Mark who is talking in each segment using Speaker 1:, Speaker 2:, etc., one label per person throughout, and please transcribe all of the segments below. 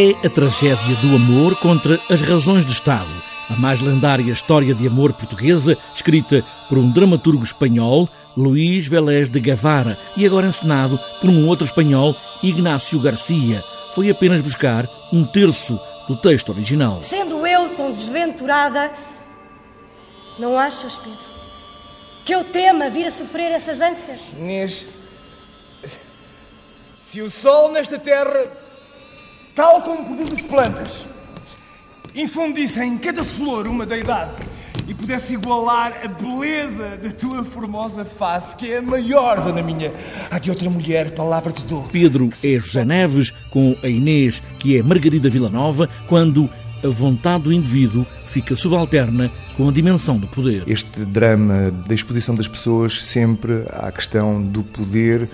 Speaker 1: é a tragédia do amor contra as razões do Estado. A mais lendária história de amor portuguesa, escrita por um dramaturgo espanhol, Luís Vélez de Guevara, e agora encenado por um outro espanhol, Ignácio Garcia. Foi apenas buscar um terço do texto original.
Speaker 2: Sendo eu tão desventurada, não achas, Pedro, que eu tema vir a sofrer essas ânsias?
Speaker 3: Inês, se o sol nesta terra, tal como produz plantas, infundisse em cada flor uma deidade e pudesse igualar a beleza da tua formosa face, que é a maior, dona minha, há de outra mulher, palavra te dou.
Speaker 1: Pedro é José Neves, com a Inês, que é Margarida Villanova, quando a vontade do indivíduo fica subalterna com a dimensão do poder.
Speaker 4: Este drama da exposição das pessoas sempre à questão do poder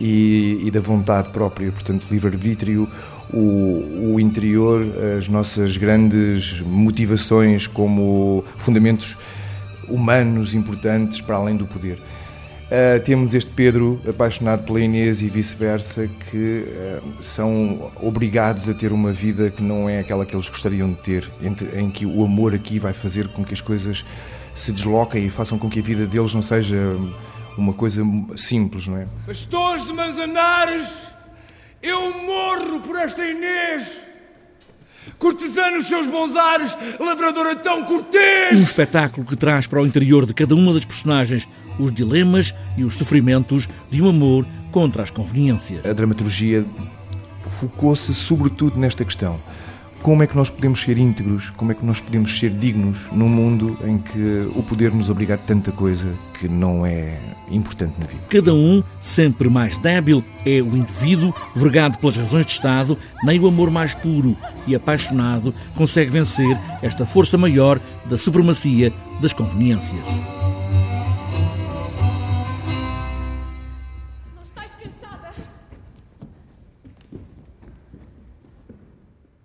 Speaker 4: e, e da vontade própria, portanto, livre-arbítrio, o, o, interior, as nossas grandes motivações como fundamentos humanos importantes para além do poder. Uh, temos este Pedro apaixonado pela Inês e vice-versa, que uh, são obrigados a ter uma vida que não é aquela que eles gostariam de ter, entre, em que o amor aqui vai fazer com que as coisas se desloquem e façam com que a vida deles não seja uma coisa simples, não é?
Speaker 3: Pastores de Manzanares, eu morro por esta Inês. Cortesano os seus bons ares, labradora tão cortês.
Speaker 1: Um espetáculo que traz para o interior de cada uma das personagens os dilemas e os sofrimentos de um amor contra as conveniências.
Speaker 4: A dramaturgia focou-se sobretudo nesta questão como é que nós podemos ser íntegros, como é que nós podemos ser dignos num mundo em que o poder nos obriga a tanta coisa que não é importante na vida.
Speaker 1: Cada um, sempre mais débil, é o indivíduo, vergado pelas razões de Estado, nem o amor mais puro e apaixonado consegue vencer esta força maior da supremacia das conveniências.